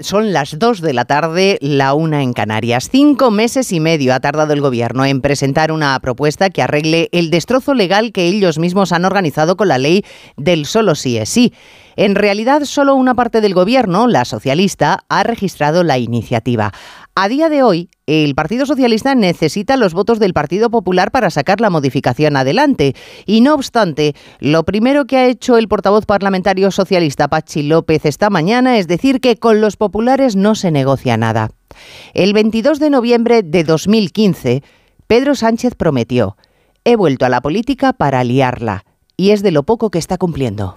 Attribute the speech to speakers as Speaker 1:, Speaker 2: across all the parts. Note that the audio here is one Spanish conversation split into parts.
Speaker 1: son las dos de la tarde, la una en Canarias. Cinco meses y medio ha tardado el gobierno en presentar una propuesta que arregle el destrozo legal que ellos mismos han organizado con la ley del solo sí es sí. En realidad, solo una parte del gobierno, la socialista, ha registrado la iniciativa. A día de hoy, el Partido Socialista necesita los votos del Partido Popular para sacar la modificación adelante. Y no obstante, lo primero que ha hecho el portavoz parlamentario socialista Pachi López esta mañana es decir que con los populares no se negocia nada. El 22 de noviembre de 2015, Pedro Sánchez prometió, he vuelto a la política para liarla, y es de lo poco que está cumpliendo.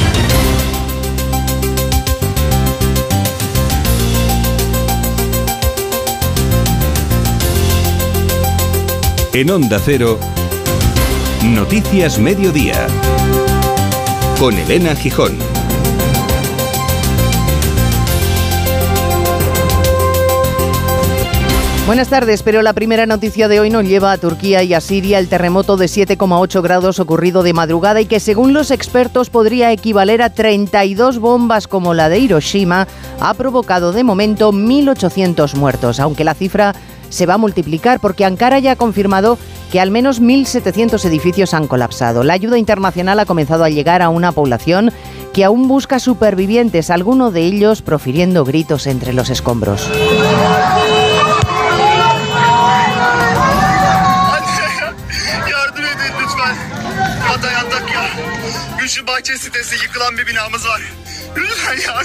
Speaker 2: En Onda Cero, Noticias Mediodía, con Elena Gijón.
Speaker 1: Buenas tardes, pero la primera noticia de hoy nos lleva a Turquía y a Siria el terremoto de 7,8 grados ocurrido de madrugada y que según los expertos podría equivaler a 32 bombas como la de Hiroshima, ha provocado de momento 1.800 muertos, aunque la cifra se va a multiplicar porque Ankara ya ha confirmado que al menos 1.700 edificios han colapsado. La ayuda internacional ha comenzado a llegar a una población que aún busca supervivientes, algunos de ellos profiriendo gritos entre los escombros.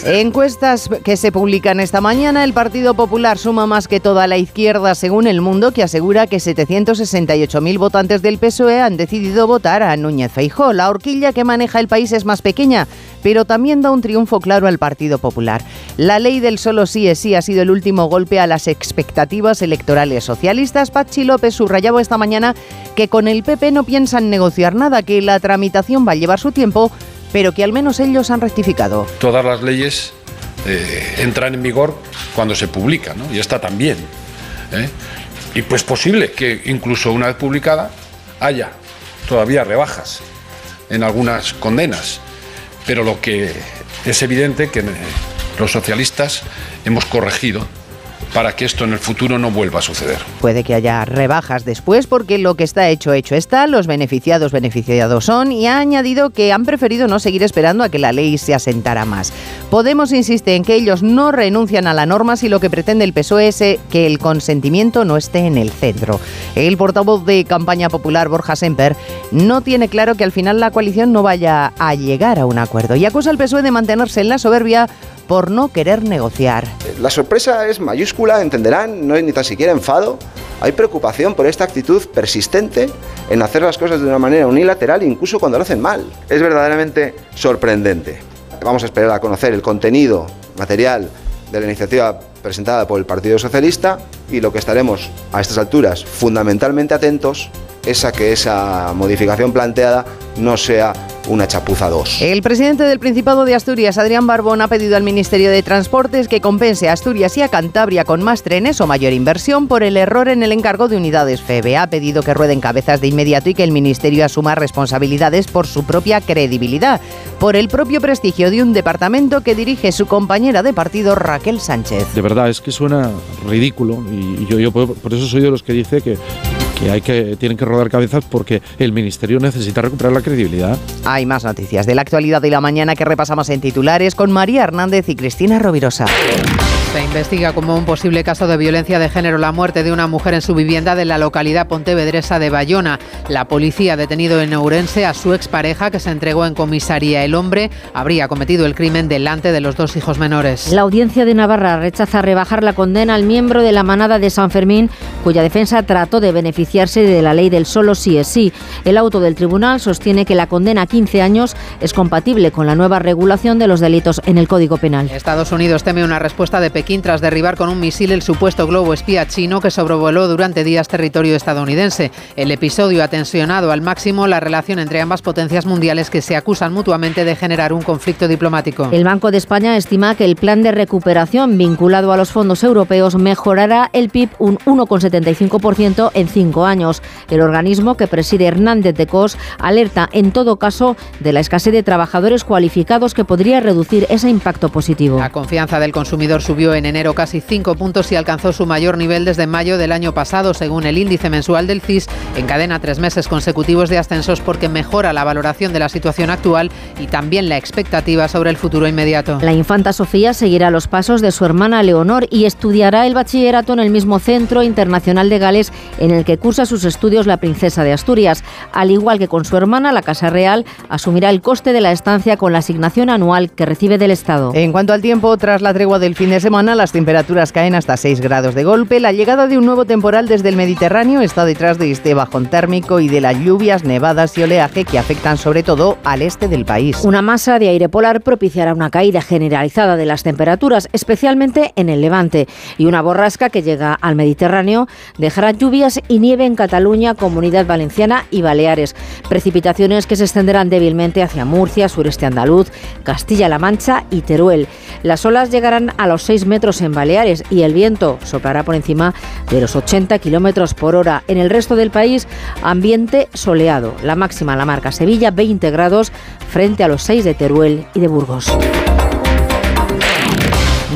Speaker 1: Encuestas que se publican esta mañana, el Partido Popular suma más que toda la izquierda según El Mundo, que asegura que 768.000 votantes del PSOE han decidido votar a Núñez Feijó. La horquilla que maneja el país es más pequeña, pero también da un triunfo claro al Partido Popular. La ley del solo sí es sí ha sido el último golpe a las expectativas electorales socialistas. Pachi López subrayaba esta mañana que con el PP no piensan negociar nada, que la tramitación va a llevar su tiempo pero que al menos ellos han rectificado.
Speaker 3: Todas las leyes eh, entran en vigor cuando se publican, ¿no? y esta también. ¿eh? Y pues posible que incluso una vez publicada haya todavía rebajas en algunas condenas, pero lo que es evidente que los socialistas hemos corregido para que esto en el futuro no vuelva a suceder.
Speaker 1: Puede que haya rebajas después porque lo que está hecho, hecho está, los beneficiados, beneficiados son y ha añadido que han preferido no seguir esperando a que la ley se asentara más. Podemos insiste en que ellos no renuncian a la norma si lo que pretende el PSOE es eh, que el consentimiento no esté en el centro. El portavoz de campaña popular, Borja Semper, no tiene claro que al final la coalición no vaya a llegar a un acuerdo y acusa al PSOE de mantenerse en la soberbia por no querer negociar.
Speaker 4: La sorpresa es mayúscula, entenderán, no hay ni tan siquiera enfado. Hay preocupación por esta actitud persistente en hacer las cosas de una manera unilateral, incluso cuando lo hacen mal. Es verdaderamente sorprendente. Vamos a esperar a conocer el contenido material de la iniciativa presentada por el Partido Socialista y lo que estaremos a estas alturas fundamentalmente atentos es a que esa modificación planteada no sea una chapuza 2.
Speaker 1: El presidente del Principado de Asturias, Adrián Barbón, ha pedido al Ministerio de Transportes que compense a Asturias y a Cantabria con más trenes o mayor inversión por el error en el encargo de unidades FEBE. Ha pedido que rueden cabezas de inmediato y que el Ministerio asuma responsabilidades por su propia credibilidad, por el propio prestigio de un departamento que dirige su compañera de partido Raquel Sánchez.
Speaker 5: De verdad, es que suena ridículo y yo, yo por, por eso soy de los que dice que que hay que tienen que rodar cabezas porque el ministerio necesita recuperar la credibilidad.
Speaker 1: Hay más noticias de la actualidad de la mañana que repasamos en titulares con María Hernández y Cristina Rovirosa.
Speaker 6: Se investiga como un posible caso de violencia de género la muerte de una mujer en su vivienda de la localidad pontevedresa de Bayona. La policía ha detenido en Ourense a su expareja que se entregó en comisaría. El hombre habría cometido el crimen delante de los dos hijos menores.
Speaker 7: La audiencia de Navarra rechaza rebajar la condena al miembro de la manada de San Fermín, cuya defensa trató de beneficiarse de la ley del solo sí es sí. El auto del tribunal sostiene que la condena a 15 años es compatible con la nueva regulación de los delitos en el Código Penal.
Speaker 6: Estados Unidos teme una respuesta de Pekín Pekín tras derribar con un misil el supuesto globo espía chino que sobrevoló durante días territorio estadounidense. El episodio ha tensionado al máximo la relación entre ambas potencias mundiales que se acusan mutuamente de generar un conflicto diplomático.
Speaker 7: El Banco de España estima que el plan de recuperación vinculado a los fondos europeos mejorará el PIB un 1,75% en cinco años. El organismo que preside Hernández de Cos alerta en todo caso de la escasez de trabajadores cualificados que podría reducir ese impacto positivo.
Speaker 6: La confianza del consumidor subió en enero casi 5 puntos y alcanzó su mayor nivel desde mayo del año pasado, según el índice mensual del CIS. Encadena tres meses consecutivos de ascensos porque mejora la valoración de la situación actual y también la expectativa sobre el futuro inmediato.
Speaker 7: La infanta Sofía seguirá los pasos de su hermana Leonor y estudiará el bachillerato en el mismo Centro Internacional de Gales en el que cursa sus estudios la princesa de Asturias. Al igual que con su hermana, la Casa Real asumirá el coste de la estancia con la asignación anual que recibe del Estado.
Speaker 1: En cuanto al tiempo, tras la tregua del fin de semana, las temperaturas caen hasta 6 grados de golpe. La llegada de un nuevo temporal desde el Mediterráneo está detrás de este bajón térmico y de las lluvias, nevadas y oleaje que afectan sobre todo al este del país.
Speaker 7: Una masa de aire polar propiciará una caída generalizada de las temperaturas, especialmente en el levante, y una borrasca que llega al Mediterráneo dejará lluvias y nieve en Cataluña, Comunidad Valenciana y Baleares. Precipitaciones que se extenderán débilmente hacia Murcia, sureste andaluz, Castilla-La Mancha y Teruel. Las olas llegarán a los 6 metros en Baleares y el viento soplará por encima de los 80 kilómetros por hora. En el resto del país, ambiente soleado. La máxima la marca Sevilla, 20 grados, frente a los 6 de Teruel y de Burgos.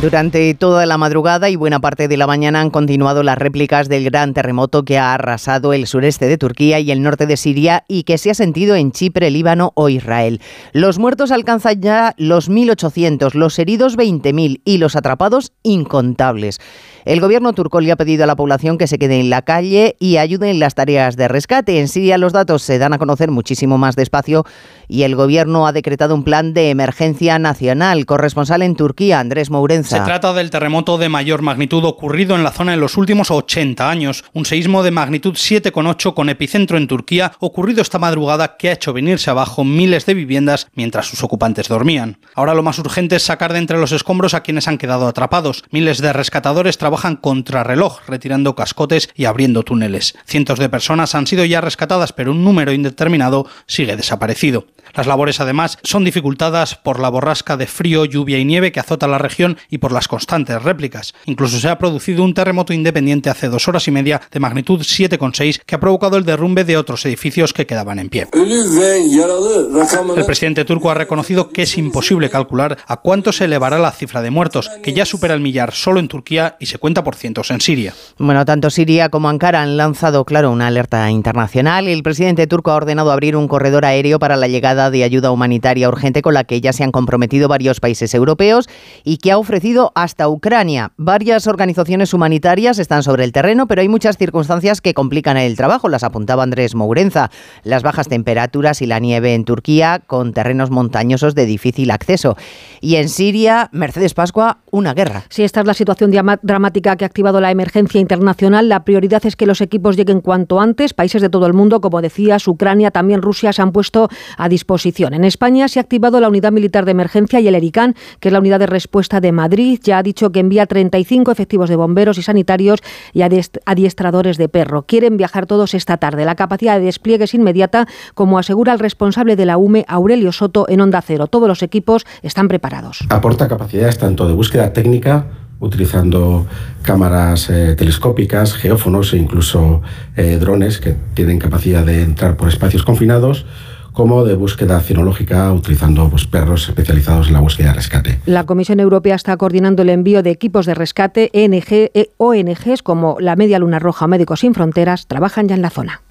Speaker 1: Durante toda la madrugada y buena parte de la mañana han continuado las réplicas del gran terremoto que ha arrasado el sureste de Turquía y el norte de Siria y que se ha sentido en Chipre, Líbano o Israel. Los muertos alcanzan ya los 1.800, los heridos 20.000 y los atrapados incontables. El gobierno turco le ha pedido a la población que se quede en la calle y ayude en las tareas de rescate. En Siria los datos se dan a conocer muchísimo más despacio y el gobierno ha decretado un plan de emergencia nacional. Corresponsal en Turquía, Andrés Mourenza.
Speaker 8: Se trata del terremoto de mayor magnitud ocurrido en la zona en los últimos 80 años. Un seísmo de magnitud 7,8 con epicentro en Turquía ocurrido esta madrugada que ha hecho venirse abajo miles de viviendas mientras sus ocupantes dormían. Ahora lo más urgente es sacar de entre los escombros a quienes han quedado atrapados. Miles de rescatadores trabajan trabajan contrarreloj, retirando cascotes y abriendo túneles. Cientos de personas han sido ya rescatadas, pero un número indeterminado sigue desaparecido. Las labores, además, son dificultadas por la borrasca de frío, lluvia y nieve que azota la región y por las constantes réplicas. Incluso se ha producido un terremoto independiente hace dos horas y media de magnitud 7,6 que ha provocado el derrumbe de otros edificios que quedaban en pie. El presidente turco ha reconocido que es imposible calcular a cuánto se elevará la cifra de muertos, que ya supera el millar solo en Turquía y se cuenta por cientos en Siria.
Speaker 1: Bueno, tanto Siria como Ankara han lanzado, claro, una alerta internacional. El presidente turco ha ordenado abrir un corredor aéreo para la llegada de ayuda humanitaria urgente con la que ya se han comprometido varios países europeos y que ha ofrecido hasta Ucrania. Varias organizaciones humanitarias están sobre el terreno, pero hay muchas circunstancias que complican el trabajo, las apuntaba Andrés Mourenza. Las bajas temperaturas y la nieve en Turquía con terrenos montañosos de difícil acceso. Y en Siria, Mercedes Pascua, una guerra.
Speaker 9: Sí, esta es la situación dramática que ha activado la emergencia internacional. La prioridad es que los equipos lleguen cuanto antes. Países de todo el mundo, como decías, Ucrania, también Rusia, se han puesto a disposición. En España se ha activado la unidad militar de emergencia y el ERICAN, que es la unidad de respuesta de Madrid. Ya ha dicho que envía 35 efectivos de bomberos y sanitarios y adiestradores de perro. Quieren viajar todos esta tarde. La capacidad de despliegue es inmediata, como asegura el responsable de la UME, Aurelio Soto, en Onda Cero. Todos los equipos están preparados.
Speaker 10: Aporta capacidades tanto de búsqueda técnica utilizando cámaras eh, telescópicas, geófonos e incluso eh, drones que tienen capacidad de entrar por espacios confinados como de búsqueda cinológica utilizando pues, perros especializados en la búsqueda de rescate.
Speaker 9: La Comisión Europea está coordinando el envío de equipos de rescate. ENG, e ONGs como la Media Luna Roja Médicos Sin Fronteras trabajan ya en la zona.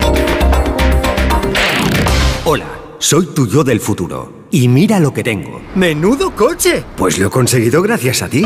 Speaker 11: Hola, soy tu yo del futuro. Y mira lo que tengo. ¡Menudo coche! Pues lo he conseguido gracias a ti.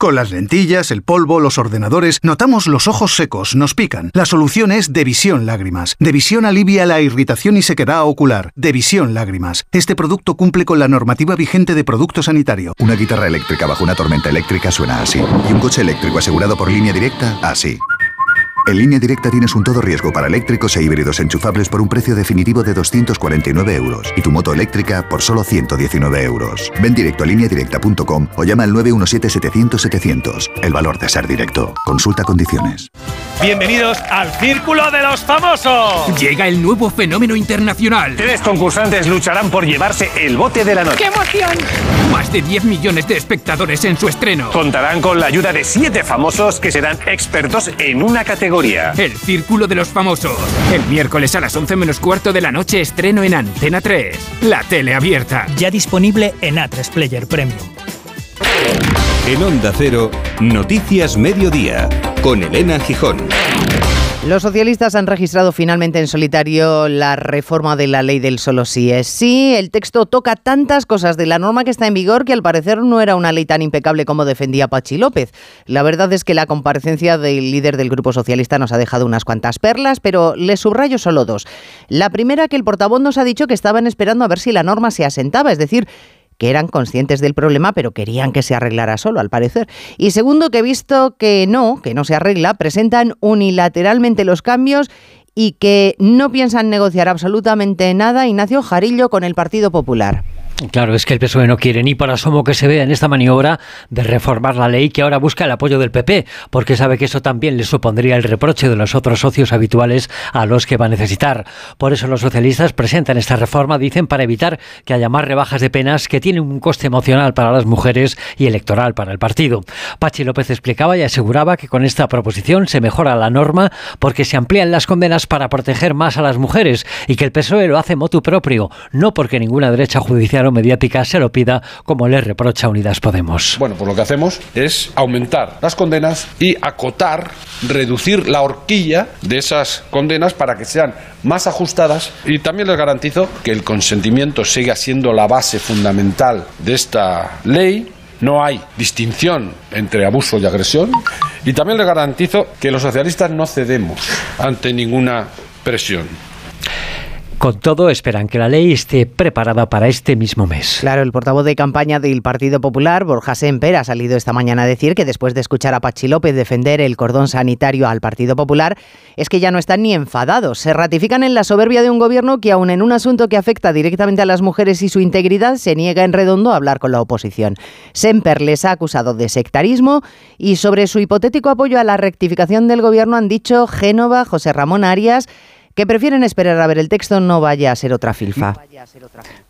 Speaker 12: Con las lentillas, el polvo, los ordenadores, notamos los ojos secos, nos pican. La solución es Devisión Lágrimas. Devisión alivia la irritación y sequedad ocular. Devisión Lágrimas. Este producto cumple con la normativa vigente de producto sanitario.
Speaker 13: Una guitarra eléctrica bajo una tormenta eléctrica suena así. Y un coche eléctrico asegurado por línea directa, así. En línea directa tienes un todo riesgo para eléctricos e híbridos enchufables por un precio definitivo de 249 euros y tu moto eléctrica por solo 119 euros. Ven directo a lineadirecta.com o llama al 917-700-700. El valor de ser directo. Consulta condiciones.
Speaker 14: Bienvenidos al Círculo de los Famosos.
Speaker 15: Llega el nuevo fenómeno internacional.
Speaker 14: Tres concursantes lucharán por llevarse el bote de la noche.
Speaker 15: ¡Qué emoción! Más de 10 millones de espectadores en su estreno.
Speaker 14: Contarán con la ayuda de siete famosos que serán expertos en una categoría.
Speaker 15: El Círculo de los Famosos. El miércoles a las 11 menos cuarto de la noche estreno en Antena 3. La tele abierta.
Speaker 16: Ya disponible en A3 Player Premium.
Speaker 2: En Onda Cero, Noticias Mediodía, con Elena Gijón.
Speaker 1: Los socialistas han registrado finalmente en solitario la reforma de la ley del solo sí es sí. El texto toca tantas cosas de la norma que está en vigor que al parecer no era una ley tan impecable como defendía Pachi López. La verdad es que la comparecencia del líder del Grupo Socialista nos ha dejado unas cuantas perlas, pero le subrayo solo dos. La primera que el portavoz nos ha dicho que estaban esperando a ver si la norma se asentaba, es decir, que eran conscientes del problema, pero querían que se arreglara solo, al parecer. Y segundo, que visto que no, que no se arregla, presentan unilateralmente los cambios y que no piensan negociar absolutamente nada Ignacio Jarillo con el Partido Popular.
Speaker 17: Claro, es que el PSOE no quiere ni por asomo que se vea en esta maniobra de reformar la ley que ahora busca el apoyo del PP, porque sabe que eso también le supondría el reproche de los otros socios habituales a los que va a necesitar. Por eso los socialistas presentan esta reforma, dicen, para evitar que haya más rebajas de penas que tienen un coste emocional para las mujeres y electoral para el partido. Pachi López explicaba y aseguraba que con esta proposición se mejora la norma porque se amplían las condenas para proteger más a las mujeres y que el PSOE lo hace motu propio, no porque ninguna derecha judicial mediática se lo pida, como le reprocha Unidas Podemos.
Speaker 3: Bueno, pues lo que hacemos es aumentar las condenas y acotar, reducir la horquilla de esas condenas para que sean más ajustadas y también les garantizo que el consentimiento siga siendo la base fundamental de esta ley no hay distinción entre abuso y agresión y también les garantizo que los socialistas no cedemos ante ninguna presión.
Speaker 17: Con todo, esperan que la ley esté preparada para este mismo mes.
Speaker 1: Claro, el portavoz de campaña del Partido Popular, Borja Semper, ha salido esta mañana a decir que después de escuchar a Pachi López defender el cordón sanitario al Partido Popular, es que ya no están ni enfadados. Se ratifican en la soberbia de un gobierno que, aun en un asunto que afecta directamente a las mujeres y su integridad, se niega en redondo a hablar con la oposición. Semper les ha acusado de sectarismo y sobre su hipotético apoyo a la rectificación del gobierno han dicho Génova, José Ramón Arias, que prefieren esperar a ver el texto, no vaya a ser otra filfa.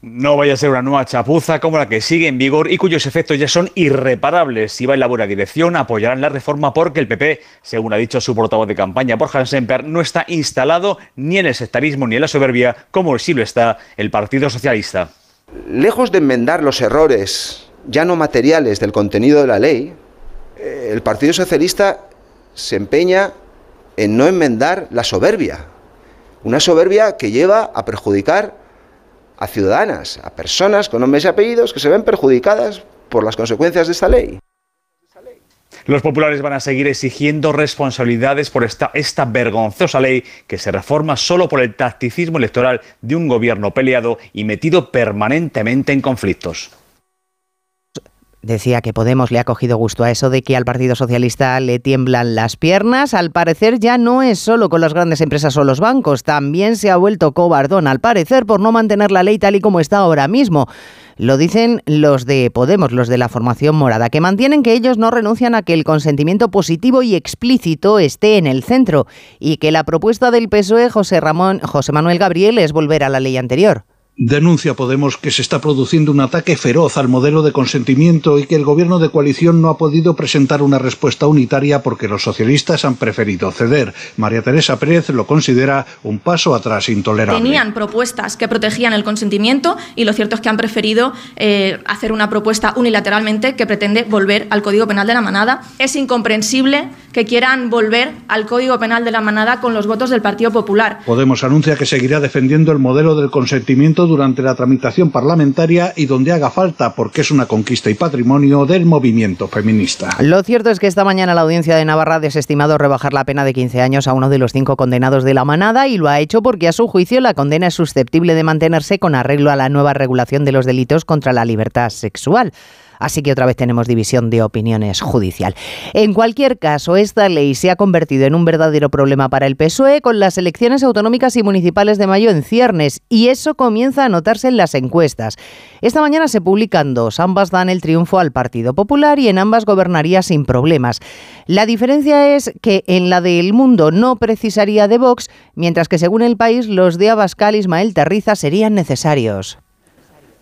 Speaker 18: No vaya a ser una nueva chapuza como la que sigue en vigor y cuyos efectos ya son irreparables. Si va en la buena dirección, apoyarán la reforma porque el PP, según ha dicho su portavoz de campaña, Borja Semper, no está instalado ni en el sectarismo ni en la soberbia, como sí lo está el Partido Socialista.
Speaker 4: Lejos de enmendar los errores ya no materiales del contenido de la ley, eh, el Partido Socialista se empeña en no enmendar la soberbia una soberbia que lleva a perjudicar a ciudadanas, a personas con nombres y apellidos que se ven perjudicadas por las consecuencias de esta ley.
Speaker 18: Los populares van a seguir exigiendo responsabilidades por esta, vergonzosa ley que se reforma solo por el tacticismo electoral de un gobierno peleado y metido permanentemente en conflictos.
Speaker 1: Decía que Podemos le ha cogido gusto a eso de que al Partido Socialista le tiemblan las piernas. Al parecer ya no es solo con las grandes empresas o los bancos, también se ha vuelto cobardón, al parecer, por no mantener la ley tal y como está ahora mismo. Lo dicen los de Podemos, los de la formación morada, que mantienen que ellos no renuncian a que el consentimiento positivo y explícito esté en el centro y que la propuesta del PSOE José Ramón José Manuel Gabriel es volver a la ley anterior.
Speaker 19: Denuncia Podemos que se está produciendo un ataque feroz al modelo de consentimiento y que el gobierno de coalición no ha podido presentar una respuesta unitaria porque los socialistas han preferido ceder. María Teresa Pérez lo considera un paso atrás intolerable.
Speaker 20: Tenían propuestas que protegían el consentimiento y lo cierto es que han preferido eh, hacer una propuesta unilateralmente que pretende volver al Código Penal de la Manada. Es incomprensible que quieran volver al Código Penal de la Manada con los votos del Partido Popular.
Speaker 19: Podemos anuncia que seguirá defendiendo el modelo del consentimiento durante la tramitación parlamentaria y donde haga falta, porque es una conquista y patrimonio del movimiento feminista.
Speaker 1: Lo cierto es que esta mañana la audiencia de Navarra ha desestimado rebajar la pena de 15 años a uno de los cinco condenados de la manada y lo ha hecho porque a su juicio la condena es susceptible de mantenerse con arreglo a la nueva regulación de los delitos contra la libertad sexual. Así que otra vez tenemos división de opiniones judicial. En cualquier caso, esta ley se ha convertido en un verdadero problema para el PSOE con las elecciones autonómicas y municipales de mayo en ciernes y eso comienza a notarse en las encuestas. Esta mañana se publican dos, ambas dan el triunfo al Partido Popular y en ambas gobernaría sin problemas. La diferencia es que en la del Mundo no precisaría de Vox, mientras que según el país los de Abascal Ismael Terriza serían necesarios.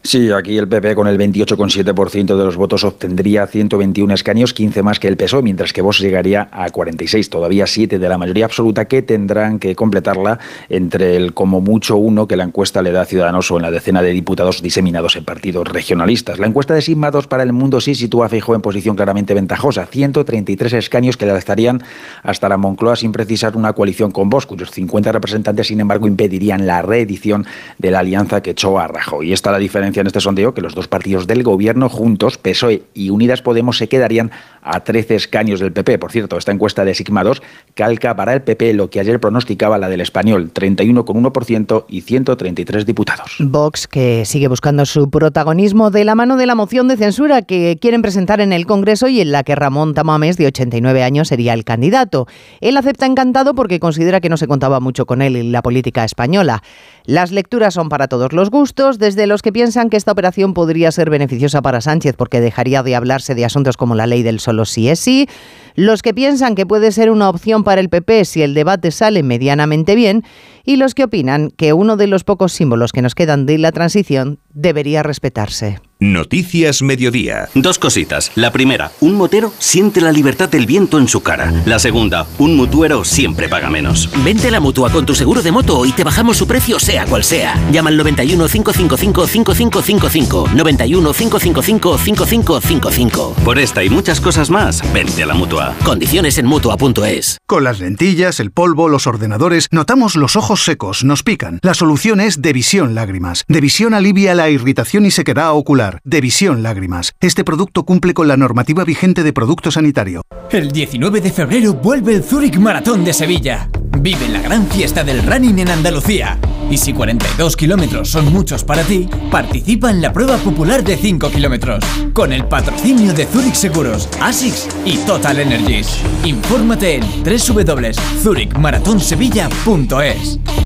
Speaker 21: Sí, aquí el PP con el 28,7% de los votos obtendría 121 escaños, 15 más que el PSOE, mientras que Vox llegaría a 46, todavía 7 de la mayoría absoluta que tendrán que completarla entre el como mucho uno que la encuesta le da a Ciudadanos o en la decena de diputados diseminados en partidos regionalistas. La encuesta de Sigma 2 para el mundo sí sitúa a Feijóo en posición claramente ventajosa, 133 escaños que le estarían hasta la Moncloa sin precisar una coalición con Vox, cuyos 50 representantes, sin embargo, impedirían la reedición de la alianza que echó a Rajoy. Y está la diferencia en este sondeo que los dos partidos del gobierno juntos, PSOE y Unidas Podemos, se quedarían a 13 escaños del PP. Por cierto, esta encuesta de Sigma 2 calca para el PP lo que ayer pronosticaba la del español, 31,1% y 133 diputados.
Speaker 1: Vox, que sigue buscando su protagonismo de la mano de la moción de censura que quieren presentar en el Congreso y en la que Ramón Tamames, de 89 años, sería el candidato. Él acepta encantado porque considera que no se contaba mucho con él en la política española. Las lecturas son para todos los gustos, desde los que piensan que esta operación podría ser beneficiosa para Sánchez porque dejaría de hablarse de asuntos como la ley del solo sí es sí, los que piensan que puede ser una opción para el PP si el debate sale medianamente bien y los que opinan que uno de los pocos símbolos que nos quedan de la transición debería respetarse.
Speaker 2: Noticias Mediodía.
Speaker 22: Dos cositas. La primera, un motero siente la libertad del viento en su cara. La segunda, un mutuero siempre paga menos.
Speaker 23: Vente a la mutua con tu seguro de moto y te bajamos su precio sea cual sea. Llama al 91 555 5555. 91 555 5555.
Speaker 22: Por esta y muchas cosas más, vente a la mutua.
Speaker 23: Condiciones en mutua.es.
Speaker 12: Con las lentillas, el polvo, los ordenadores, notamos los ojos secos, nos pican. La solución es Devisión Lágrimas. Devisión alivia la irritación y sequedad ocular. Devisión Lágrimas. Este producto cumple con la normativa vigente de producto sanitario.
Speaker 24: El 19 de febrero vuelve el Zurich Maratón de Sevilla. Vive la gran fiesta del running en Andalucía. Y si 42 kilómetros son muchos para ti, participa en la prueba popular de 5 kilómetros. Con el patrocinio de Zurich Seguros, ASICS y Total Energies. Infórmate en www.zurichmaratonsevilla.es.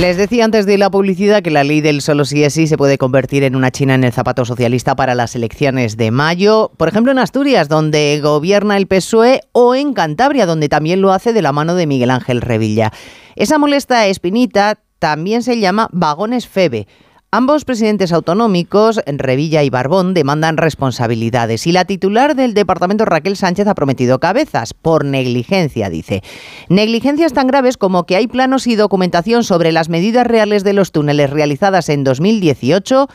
Speaker 1: Les decía antes de la publicidad que la ley del solo sí es sí se puede convertir en una china en el zapato socialista para las elecciones de mayo, por ejemplo en Asturias, donde gobierna el PSOE, o en Cantabria, donde también lo hace de la mano de Miguel Ángel Revilla. Esa molesta espinita también se llama vagones FEBE. Ambos presidentes autonómicos, Revilla y Barbón, demandan responsabilidades y la titular del departamento, Raquel Sánchez, ha prometido cabezas por negligencia, dice. Negligencias tan graves como que hay planos y documentación sobre las medidas reales de los túneles realizadas en 2018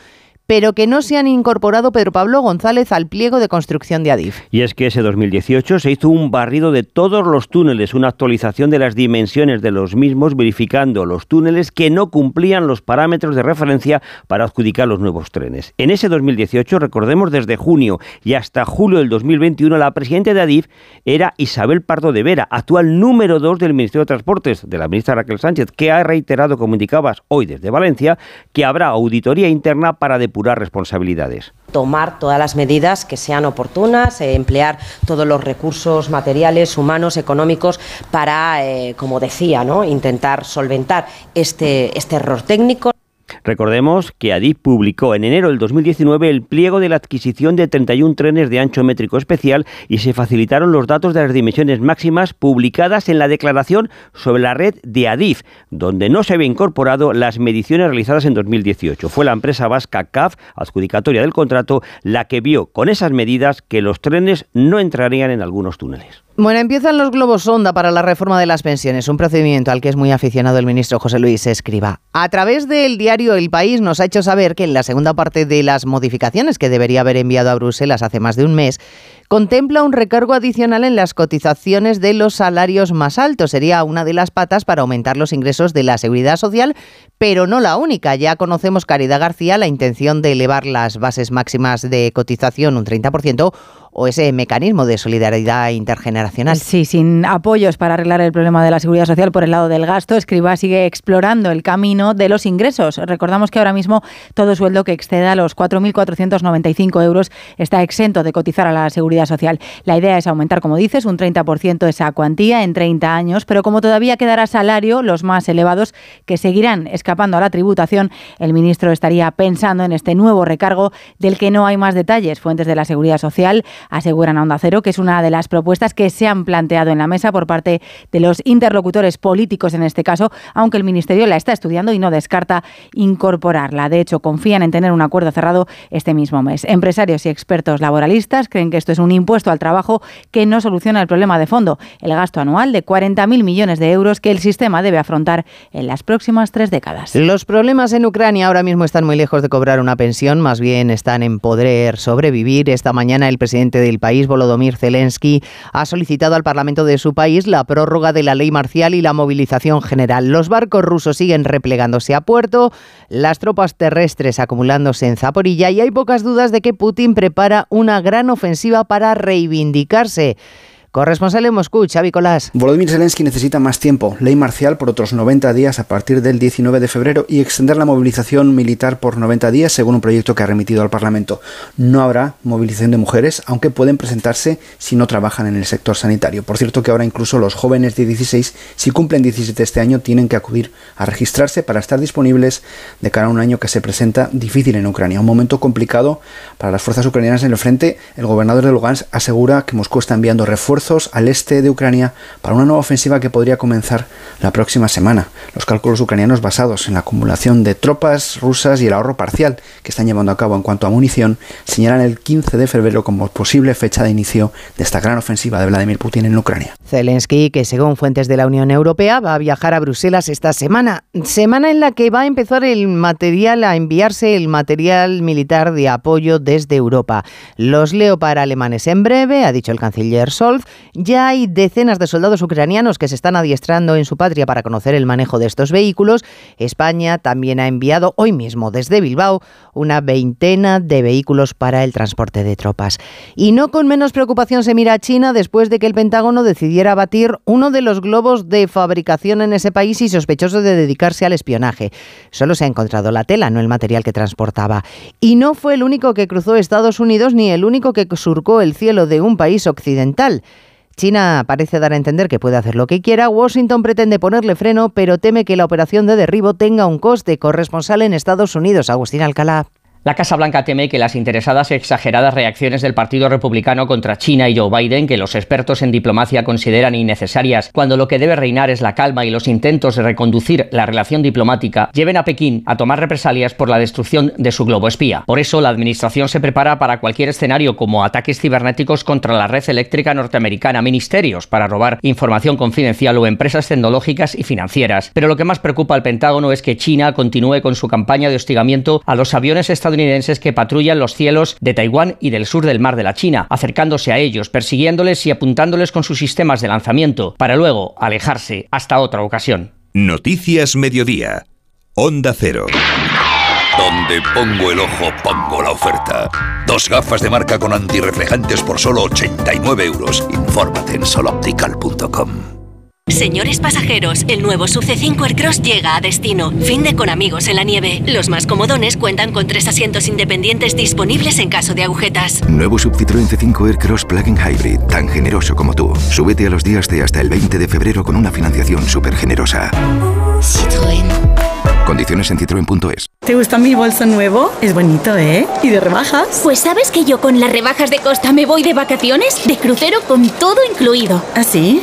Speaker 1: pero que no se han incorporado Pedro Pablo González al pliego de construcción de Adif.
Speaker 25: Y es que ese 2018 se hizo un barrido de todos los túneles, una actualización de las dimensiones de los mismos, verificando los túneles que no cumplían los parámetros de referencia para adjudicar los nuevos trenes. En ese 2018, recordemos desde junio y hasta julio del 2021, la presidenta de Adif era Isabel Pardo de Vera, actual número 2 del Ministerio de Transportes, de la ministra Raquel Sánchez, que ha reiterado, como indicabas hoy desde Valencia, que habrá auditoría interna para depurar responsabilidades.
Speaker 26: Tomar todas las medidas que sean oportunas, eh, emplear todos los recursos materiales, humanos, económicos para, eh, como decía, ¿no? intentar solventar este, este error técnico.
Speaker 25: Recordemos que Adif publicó en enero del 2019 el pliego de la adquisición de 31 trenes de ancho métrico especial y se facilitaron los datos de las dimensiones máximas publicadas en la declaración sobre la red de Adif, donde no se había incorporado las mediciones realizadas en 2018. Fue la empresa vasca CAF, adjudicatoria del contrato, la que vio con esas medidas que los trenes no entrarían en algunos túneles.
Speaker 1: Bueno, empiezan los globos sonda para la reforma de las pensiones, un procedimiento al que es muy aficionado el ministro José Luis Escriba. A través del diario El País nos ha hecho saber que en la segunda parte de las modificaciones que debería haber enviado a Bruselas hace más de un mes, contempla un recargo adicional en las cotizaciones de los salarios más altos. Sería una de las patas para aumentar los ingresos de la seguridad social, pero no la única. Ya conocemos, Caridad García, la intención de elevar las bases máximas de cotización un 30% o ese mecanismo de solidaridad intergeneracional.
Speaker 27: Sí, sin apoyos para arreglar el problema de la seguridad social por el lado del gasto, Escriba sigue explorando el camino de los ingresos. Recordamos que ahora mismo todo sueldo que exceda los 4.495 euros está exento de cotizar a la seguridad social. La idea es aumentar, como dices, un 30% esa cuantía en 30 años, pero como todavía quedará salario, los más elevados que seguirán escapando a la tributación, el ministro estaría pensando en este nuevo recargo del que no hay más detalles. Fuentes de la seguridad social aseguran a Onda Cero que es una de las propuestas que se han planteado en la mesa por parte de los interlocutores políticos en este caso, aunque el Ministerio la está estudiando y no descarta incorporarla. De hecho, confían en tener un acuerdo cerrado este mismo mes. Empresarios y expertos laboralistas creen que esto es un impuesto al trabajo que no soluciona el problema de fondo, el gasto anual de 40.000 millones de euros que el sistema debe afrontar en las próximas tres décadas.
Speaker 1: Los problemas en Ucrania ahora mismo están muy lejos de cobrar una pensión, más bien están en poder sobrevivir. Esta mañana el presidente del país, Volodymyr Zelensky, ha solicitado al Parlamento de su país la prórroga de la ley marcial y la movilización general. Los barcos rusos siguen replegándose a puerto, las tropas terrestres acumulándose en Zaporilla y hay pocas dudas de que Putin prepara una gran ofensiva para reivindicarse. Corresponsal en Moscú, Xavi Colás.
Speaker 28: Volodymyr Zelensky necesita más tiempo, ley marcial por otros 90 días a partir del 19 de febrero y extender la movilización militar por 90 días según un proyecto que ha remitido al Parlamento. No habrá movilización de mujeres, aunque pueden presentarse si no trabajan en el sector sanitario. Por cierto que ahora incluso los jóvenes de 16, si cumplen 17 este año, tienen que acudir a registrarse para estar disponibles de cara a un año que se presenta difícil en Ucrania. Un momento complicado para las fuerzas ucranianas en el frente. El gobernador de Lugansk asegura que Moscú está enviando refuerzos al este de Ucrania para una nueva ofensiva que podría comenzar la próxima semana. Los cálculos ucranianos basados en la acumulación de tropas rusas y el ahorro parcial que están llevando a cabo en cuanto a munición señalan el 15 de febrero como posible fecha de inicio de esta gran ofensiva de Vladimir Putin en Ucrania.
Speaker 1: Zelensky, que según fuentes de la Unión Europea va a viajar a Bruselas esta semana, semana en la que va a empezar el material a enviarse el material militar de apoyo desde Europa. Los Leopard alemanes en breve, ha dicho el canciller Scholz, ya hay decenas de soldados ucranianos que se están adiestrando en su patria para conocer el manejo de estos vehículos. España también ha enviado hoy mismo desde Bilbao una veintena de vehículos para el transporte de tropas. Y no con menos preocupación se mira a China después de que el Pentágono decidiera abatir uno de los globos de fabricación en ese país y sospechoso de dedicarse al espionaje. Solo se ha encontrado la tela, no el material que transportaba. Y no fue el único que cruzó Estados Unidos ni el único que surcó el cielo de un país occidental. China parece dar a entender que puede hacer lo que quiera. Washington pretende ponerle freno, pero teme que la operación de derribo tenga un coste. Corresponsal en Estados Unidos, Agustín Alcalá.
Speaker 29: La Casa Blanca teme que las interesadas y exageradas reacciones del Partido Republicano contra China y Joe Biden, que los expertos en diplomacia consideran innecesarias, cuando lo que debe reinar es la calma y los intentos de reconducir la relación diplomática, lleven a Pekín a tomar represalias por la destrucción de su globo espía. Por eso, la Administración se prepara para cualquier escenario como ataques cibernéticos contra la red eléctrica norteamericana, ministerios para robar información confidencial o empresas tecnológicas y financieras. Pero lo que más preocupa al Pentágono es que China continúe con su campaña de hostigamiento a los aviones estadounidenses estadounidenses que patrullan los cielos de Taiwán y del sur del mar de la China, acercándose a ellos, persiguiéndoles y apuntándoles con sus sistemas de lanzamiento, para luego alejarse hasta otra ocasión.
Speaker 30: Noticias Mediodía. Onda Cero.
Speaker 31: Donde pongo el ojo, pongo la oferta. Dos gafas de marca con antirreflejantes por solo 89 euros. Infórmate en soloptical.com.
Speaker 32: Señores pasajeros, el nuevo Sub C5 Aircross llega a destino. Fin de con amigos en la nieve. Los más comodones cuentan con tres asientos independientes disponibles en caso de agujetas.
Speaker 33: Nuevo Sub Citroën C5 Aircross Plug-in Hybrid, tan generoso como tú. Súbete a los días de hasta el 20 de febrero con una financiación súper generosa.
Speaker 32: Citroën.
Speaker 33: Condiciones en citroen.es.
Speaker 34: ¿Te gusta mi bolso nuevo? Es bonito, ¿eh? ¿Y de rebajas?
Speaker 35: Pues sabes que yo con las rebajas de Costa me voy de vacaciones, de crucero con todo incluido.
Speaker 34: ¿Ah, sí?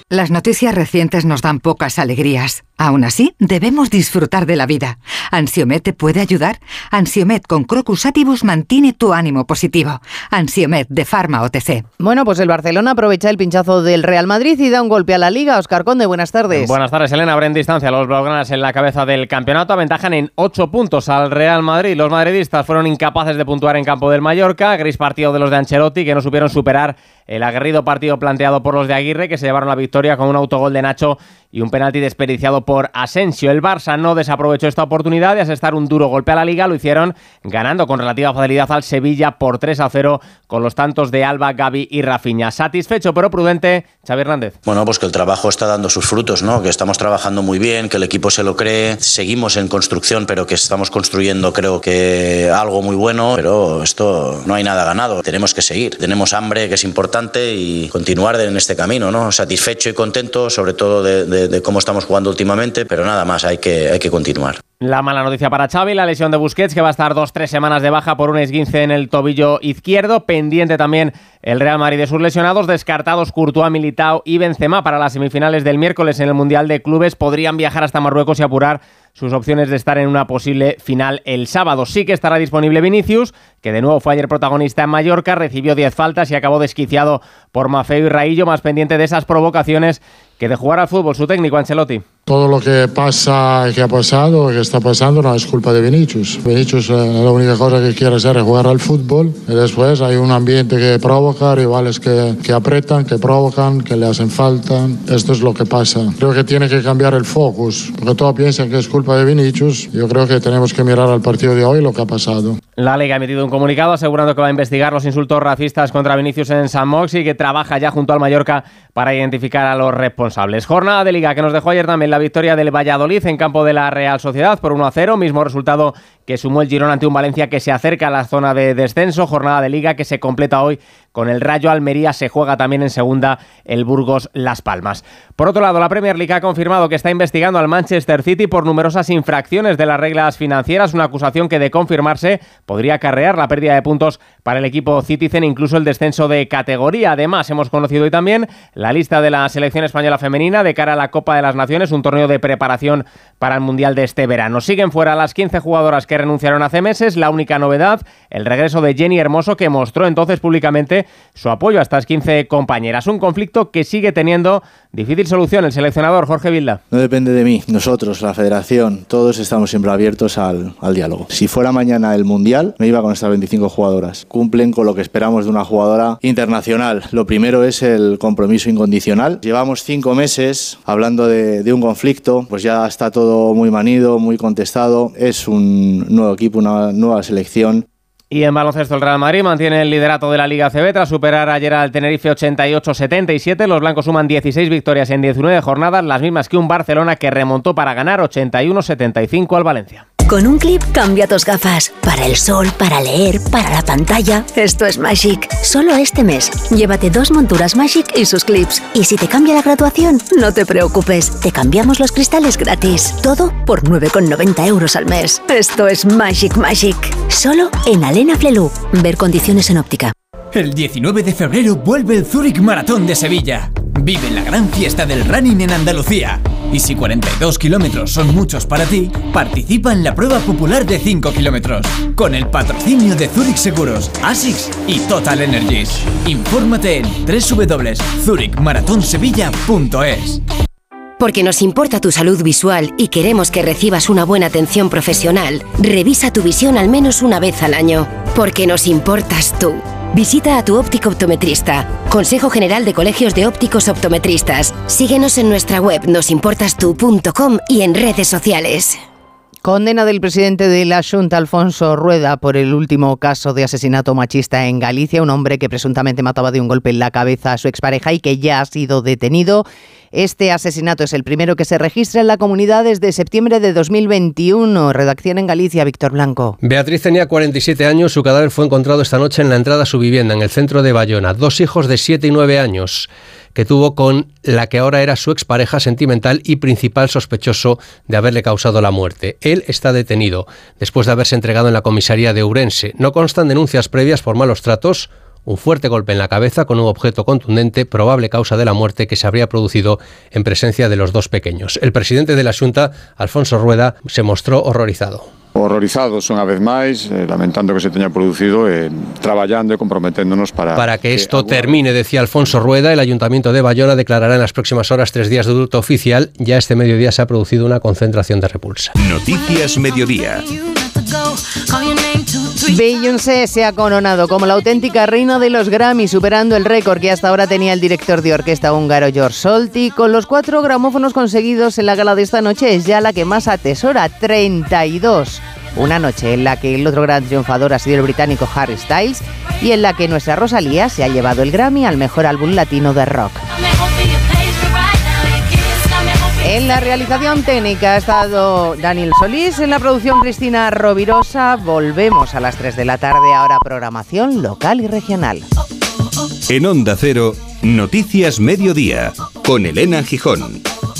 Speaker 36: Las noticias recientes nos dan pocas alegrías. Aún así, debemos disfrutar de la vida. ¿Ansiomet te puede ayudar? Ansiomet con Crocus Atibus mantiene tu ánimo positivo. Ansiomet de Pharma OTC.
Speaker 1: Bueno, pues el Barcelona aprovecha el pinchazo del Real Madrid y da un golpe a la Liga. Oscar Conde, buenas tardes.
Speaker 37: Buenas tardes, Elena. Abren distancia los blaugranas en la cabeza del campeonato. Aventajan en 8 puntos al Real Madrid. Los madridistas fueron incapaces de puntuar en campo del Mallorca. Gris partido de los de Ancelotti que no supieron superar el aguerrido partido planteado por los de Aguirre que se llevaron la victoria con un autogol de Nacho y un penalti desperdiciado por Asensio. El Barça no desaprovechó esta oportunidad de asestar un duro golpe a la liga, lo hicieron ganando con relativa facilidad al Sevilla por 3 a 0 con los tantos de Alba, Gaby y Rafinha. Satisfecho pero prudente, Xavi Hernández.
Speaker 38: Bueno, pues que el trabajo está dando sus frutos, ¿no? Que estamos trabajando muy bien, que el equipo se lo cree, seguimos en construcción, pero que estamos construyendo creo que algo muy bueno, pero esto no hay nada ganado, tenemos que seguir, tenemos hambre que es importante y continuar en este camino, ¿no? Satisfecho y contento, sobre todo de, cómo estamos jugando últimamente, pero nada más, hay que, hay que continuar.
Speaker 37: La mala noticia para Xavi, la lesión de Busquets, que va a estar dos, tres semanas de baja por un esguince en el tobillo izquierdo. Pendiente también el Real Madrid de sus lesionados, descartados Courtois, Militao y Benzema para las semifinales del miércoles en el Mundial de Clubes. Podrían viajar hasta Marruecos y apurar sus opciones de estar en una posible final el sábado. Sí que estará disponible Vinicius, que de nuevo fue ayer protagonista en Mallorca, recibió 10 faltas y acabó desquiciado por Mafeo y Raillo, más pendiente de esas provocaciones que de jugar al fútbol su técnico Ancelotti.
Speaker 39: Todo lo que pasa que ha pasado que está pasando no es culpa de Vinicius. Vinicius eh, la única cosa que quiere hacer es jugar al fútbol y después hay un ambiente que provoca, rivales que, que apretan, que provocan, que le hacen falta. Esto es lo que pasa. Creo que tiene que cambiar el focus, porque todos piensan que es culpa de Vinicius. Yo creo que tenemos que mirar al partido de hoy lo que ha pasado.
Speaker 37: La Liga ha emitido un comunicado asegurando que va a investigar los insultos racistas contra Vinicius en San Mox y que trabaja ya junto al Mallorca para identificar a los responsables. Jornada de Liga que nos dejó ayer también la victoria del Valladolid en campo de la Real Sociedad por 1 a 0, mismo resultado que sumó el Girón ante un Valencia que se acerca a la zona de descenso. Jornada de Liga que se completa hoy con el Rayo Almería. Se juega también en segunda el Burgos Las Palmas. Por otro lado, la Premier League ha confirmado que está investigando al Manchester City por numerosas infracciones de las reglas financieras, una acusación que de confirmarse podría acarrear la pérdida de puntos para el equipo Citizen, incluso el descenso de categoría. Además, hemos conocido hoy también la lista de la selección española femenina de cara a la Copa de las Naciones, un torneo de preparación para el Mundial de este verano. Siguen fuera las 15 jugadoras que renunciaron hace meses. La única novedad, el regreso de Jenny Hermoso, que mostró entonces públicamente su apoyo a estas 15 compañeras. Un conflicto que sigue teniendo difícil solución el seleccionador Jorge Vilda.
Speaker 40: No depende de mí, nosotros, la federación, todos estamos siempre abiertos al, diálogo. Si fuera mañana el Mundial, me iba con estas 25 jugadoras. Cumplen con lo que esperamos de una jugadora internacional. Lo primero es el compromiso incondicional. Llevamos cinco meses hablando de un conflicto, pues ya está todo muy manido, muy contestado. Es un nuevo equipo, una nueva selección
Speaker 37: y en baloncesto el Real Madrid mantiene el liderato de la Liga CB tras superar ayer al Tenerife 88-77. Los blancos suman 16 victorias en 19 jornadas, las mismas que un Barcelona que remontó para ganar 81-75 al Valencia.
Speaker 41: Con un clip cambia tus gafas. Para el sol, para leer, para la pantalla. Esto es Magic. Solo este mes. Llévate dos monturas Magic y sus clips. Y si te cambia la graduación, no te preocupes. Te cambiamos los cristales gratis. Todo por 9,90 euros al mes. Esto es Magic Magic. Solo en Alena Flelu. Ver condiciones en óptica.
Speaker 24: El 19 de febrero vuelve el Zurich Maratón de Sevilla. Vive la gran fiesta del running en Andalucía. Y si 42 kilómetros son muchos para ti, participa en la prueba popular de 5 kilómetros. Con el patrocinio de Zurich Seguros, ASICS y Total Energies. Infórmate en www.zurichmaratonsevilla.es.
Speaker 41: Porque nos importa tu salud visual y queremos que recibas una buena atención profesional, revisa tu visión al menos una vez al año. Porque nos importas tú. Visita a tu óptico optometrista. Consejo General de Colegios de Ópticos Optometristas. Síguenos en nuestra web nosimportastu.com y en redes sociales.
Speaker 1: Condena del presidente de la Junta, Alfonso Rueda, por el último caso de asesinato machista en Galicia, un hombre que presuntamente mataba de un golpe en la cabeza a su expareja y que ya ha sido detenido Este asesinato es el primero que se registra en la comunidad desde septiembre de 2021. Redacción en Galicia, Víctor Blanco.
Speaker 42: Beatriz tenía 47 años. Su cadáver fue encontrado esta noche en la entrada a su vivienda en el centro de Bayona. Dos hijos de 7 y 9 años que tuvo con la que ahora era su expareja sentimental y principal sospechoso de haberle causado la muerte. Él está detenido después de haberse entregado en la comisaría de Urense. No constan denuncias previas por malos tratos un fuerte golpe en la cabeza con un objeto contundente, probable causa de la muerte que se habría producido en presencia de los dos pequeños. El presidente de la Junta, Alfonso Rueda, se mostró horrorizado.
Speaker 43: Horrorizados unha vez máis, eh, lamentando que se teña producido, eh, traballando e comprometéndonos para...
Speaker 42: Para que esto termine, decía Alfonso Rueda, el Ayuntamiento de Bayona declarará en las próximas horas tres días de luto oficial. Ya este mediodía se ha producido una concentración de repulsa.
Speaker 30: Noticias Mediodía.
Speaker 1: Beyoncé se ha coronado como la auténtica reina de los Grammy, superando el récord que hasta ahora tenía el director de orquesta húngaro George Solti. Con los cuatro gramófonos conseguidos en la gala de esta noche, es ya la que más atesora, 32. Una noche en la que el otro gran triunfador ha sido el británico Harry Styles y en la que nuestra Rosalía se ha llevado el Grammy al mejor álbum latino de rock. En la realización técnica ha estado Daniel Solís, en la producción Cristina Rovirosa. Volvemos a las 3 de la tarde, ahora programación local y regional.
Speaker 30: En Onda Cero, Noticias Mediodía, con Elena Gijón.